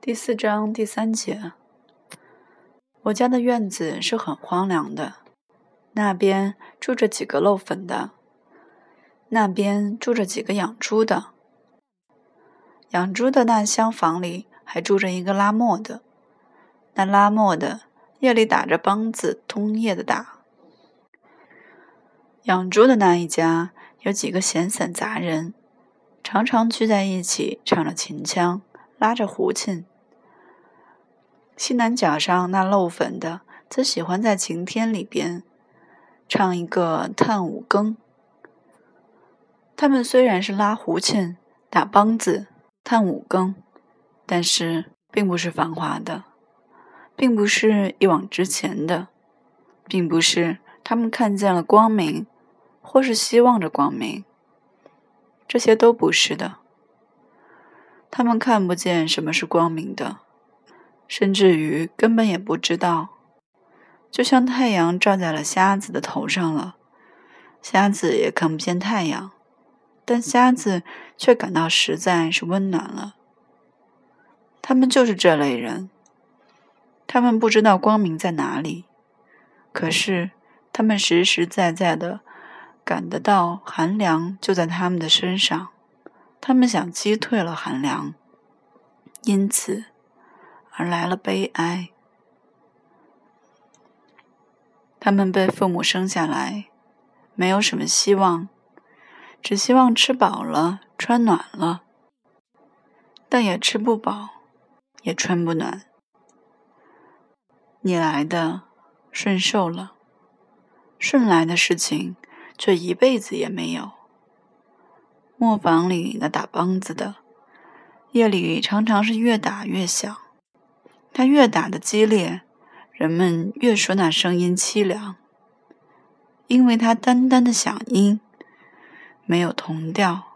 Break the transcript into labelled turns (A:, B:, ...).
A: 第四章第三节，我家的院子是很荒凉的。那边住着几个漏粉的，那边住着几个养猪的。养猪的那厢房里还住着一个拉磨的，那拉磨的夜里打着梆子，通夜的打。养猪的那一家有几个闲散杂人，常常聚在一起唱着秦腔。拉着胡琴，西南角上那漏粉的，则喜欢在晴天里边唱一个探五更。他们虽然是拉胡琴、打梆子、探五更，但是并不是繁华的，并不是一往直前的，并不是他们看见了光明，或是希望着光明，这些都不是的。他们看不见什么是光明的，甚至于根本也不知道。就像太阳照在了瞎子的头上了，瞎子也看不见太阳，但瞎子却感到实在是温暖了。他们就是这类人，他们不知道光明在哪里，可是他们实实在在的感得到寒凉就在他们的身上。他们想击退了寒凉，因此而来了悲哀。他们被父母生下来，没有什么希望，只希望吃饱了、穿暖了，但也吃不饱，也穿不暖。你来的顺受了，顺来的事情却一辈子也没有。磨坊里那打梆子的，夜里常常是越打越响。他越打的激烈，人们越说那声音凄凉，因为他单单的响音，没有同调，